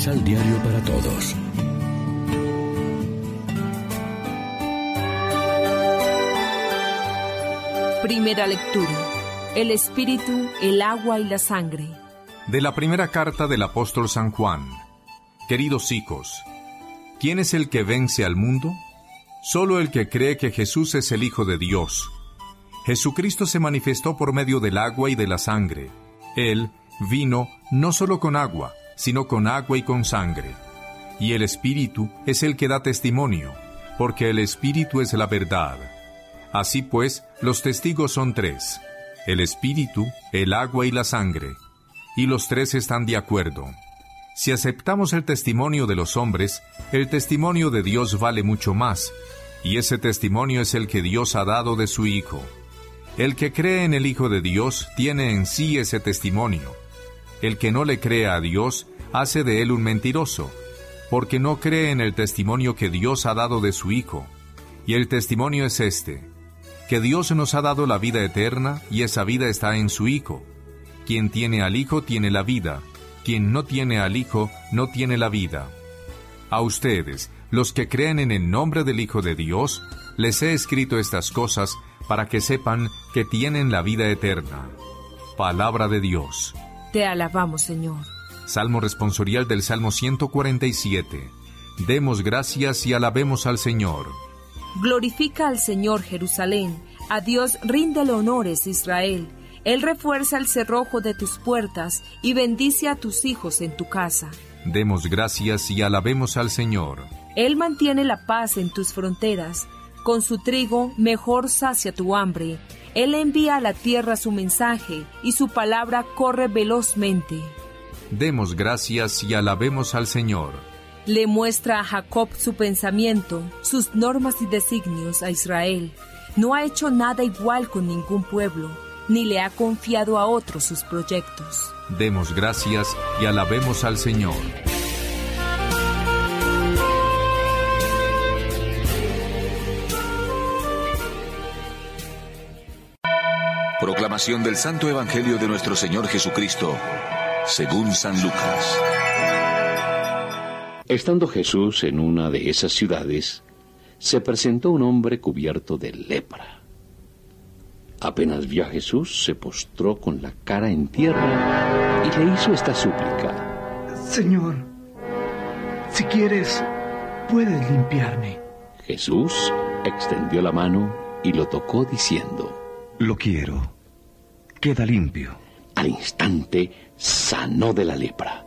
Misal Diario para Todos. Primera lectura. El Espíritu, el agua y la sangre. De la primera carta del apóstol San Juan. Queridos hijos, ¿quién es el que vence al mundo? Solo el que cree que Jesús es el Hijo de Dios. Jesucristo se manifestó por medio del agua y de la sangre. Él vino no solo con agua, sino con agua y con sangre. Y el Espíritu es el que da testimonio, porque el Espíritu es la verdad. Así pues, los testigos son tres, el Espíritu, el agua y la sangre, y los tres están de acuerdo. Si aceptamos el testimonio de los hombres, el testimonio de Dios vale mucho más, y ese testimonio es el que Dios ha dado de su Hijo. El que cree en el Hijo de Dios tiene en sí ese testimonio. El que no le cree a Dios hace de él un mentiroso, porque no cree en el testimonio que Dios ha dado de su Hijo. Y el testimonio es este, que Dios nos ha dado la vida eterna y esa vida está en su Hijo. Quien tiene al Hijo tiene la vida, quien no tiene al Hijo no tiene la vida. A ustedes, los que creen en el nombre del Hijo de Dios, les he escrito estas cosas para que sepan que tienen la vida eterna. Palabra de Dios. Te alabamos, Señor. Salmo responsorial del Salmo 147. Demos gracias y alabemos al Señor. Glorifica al Señor Jerusalén, a Dios ríndele honores Israel. Él refuerza el cerrojo de tus puertas y bendice a tus hijos en tu casa. Demos gracias y alabemos al Señor. Él mantiene la paz en tus fronteras. Con su trigo mejor sacia tu hambre. Él envía a la tierra su mensaje y su palabra corre velozmente. Demos gracias y alabemos al Señor. Le muestra a Jacob su pensamiento, sus normas y designios a Israel. No ha hecho nada igual con ningún pueblo, ni le ha confiado a otros sus proyectos. Demos gracias y alabemos al Señor. Proclamación del Santo Evangelio de nuestro Señor Jesucristo, según San Lucas. Estando Jesús en una de esas ciudades, se presentó un hombre cubierto de lepra. Apenas vio a Jesús, se postró con la cara en tierra y le hizo esta súplica. Señor, si quieres, puedes limpiarme. Jesús extendió la mano y lo tocó diciendo, Lo quiero. Queda limpio. Al instante sanó de la lepra.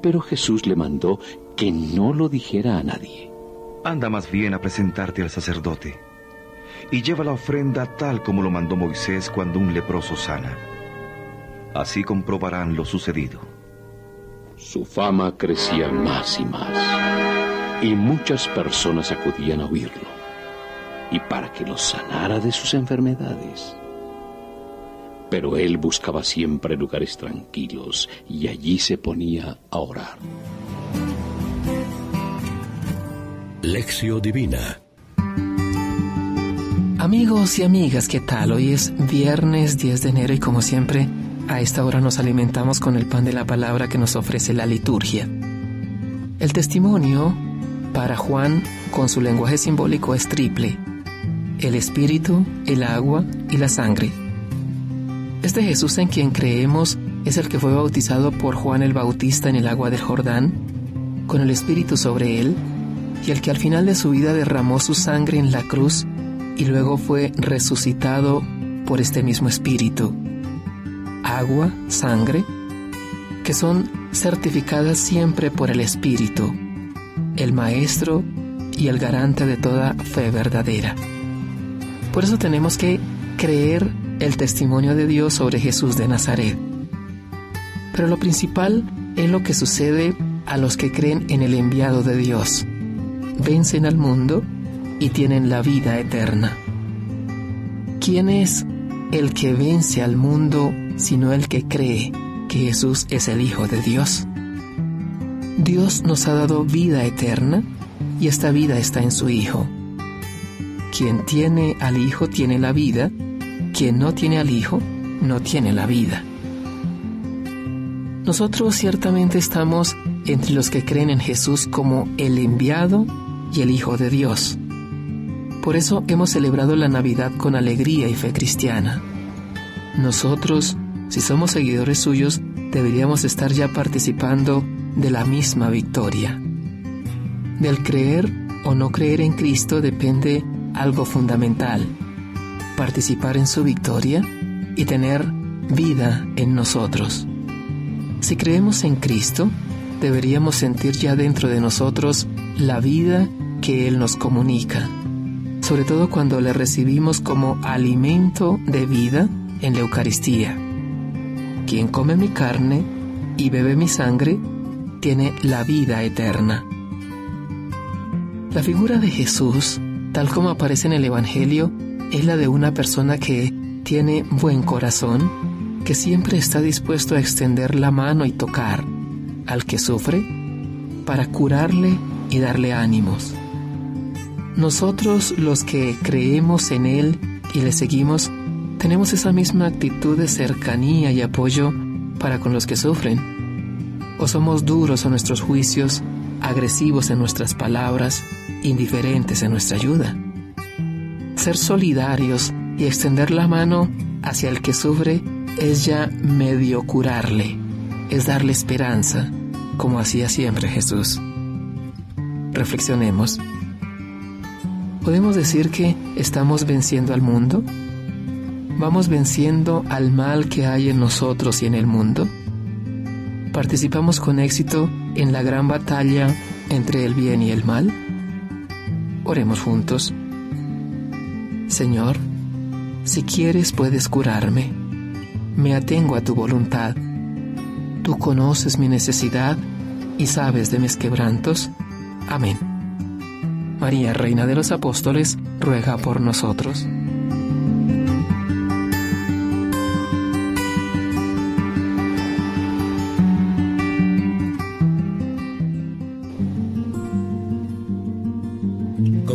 Pero Jesús le mandó que no lo dijera a nadie. Anda más bien a presentarte al sacerdote y lleva la ofrenda tal como lo mandó Moisés cuando un leproso sana. Así comprobarán lo sucedido. Su fama crecía más y más, y muchas personas acudían a oírlo, y para que los sanara de sus enfermedades. Pero él buscaba siempre lugares tranquilos, y allí se ponía a orar. Lección Divina Amigos y amigas, ¿qué tal? Hoy es viernes 10 de enero y como siempre, a esta hora nos alimentamos con el pan de la palabra que nos ofrece la liturgia. El testimonio para Juan con su lenguaje simbólico es triple. El espíritu, el agua y la sangre. Este Jesús en quien creemos es el que fue bautizado por Juan el Bautista en el agua del Jordán, con el espíritu sobre él, y el que al final de su vida derramó su sangre en la cruz y luego fue resucitado por este mismo espíritu. Agua, sangre, que son certificadas siempre por el espíritu, el maestro y el garante de toda fe verdadera. Por eso tenemos que creer el testimonio de Dios sobre Jesús de Nazaret. Pero lo principal es lo que sucede a los que creen en el enviado de Dios. Vencen al mundo y tienen la vida eterna. ¿Quién es el que vence al mundo sino el que cree que Jesús es el Hijo de Dios? Dios nos ha dado vida eterna y esta vida está en su Hijo. Quien tiene al Hijo tiene la vida, quien no tiene al Hijo no tiene la vida. Nosotros ciertamente estamos entre los que creen en Jesús como el enviado y el Hijo de Dios. Por eso hemos celebrado la Navidad con alegría y fe cristiana. Nosotros, si somos seguidores suyos, deberíamos estar ya participando de la misma victoria. Del creer o no creer en Cristo depende algo fundamental, participar en su victoria y tener vida en nosotros. Si creemos en Cristo, deberíamos sentir ya dentro de nosotros la vida que Él nos comunica, sobre todo cuando le recibimos como alimento de vida en la Eucaristía. Quien come mi carne y bebe mi sangre, tiene la vida eterna. La figura de Jesús, tal como aparece en el Evangelio, es la de una persona que tiene buen corazón, que siempre está dispuesto a extender la mano y tocar al que sufre para curarle y darle ánimos. Nosotros los que creemos en Él y le seguimos, tenemos esa misma actitud de cercanía y apoyo para con los que sufren. O somos duros en nuestros juicios, agresivos en nuestras palabras, indiferentes en nuestra ayuda. Ser solidarios y extender la mano hacia el que sufre es ya medio curarle, es darle esperanza, como hacía siempre Jesús. Reflexionemos. ¿Podemos decir que estamos venciendo al mundo? ¿Vamos venciendo al mal que hay en nosotros y en el mundo? ¿Participamos con éxito en la gran batalla entre el bien y el mal? Oremos juntos. Señor, si quieres puedes curarme. Me atengo a tu voluntad. Tú conoces mi necesidad y sabes de mis quebrantos. Amén. María, Reina de los Apóstoles, ruega por nosotros.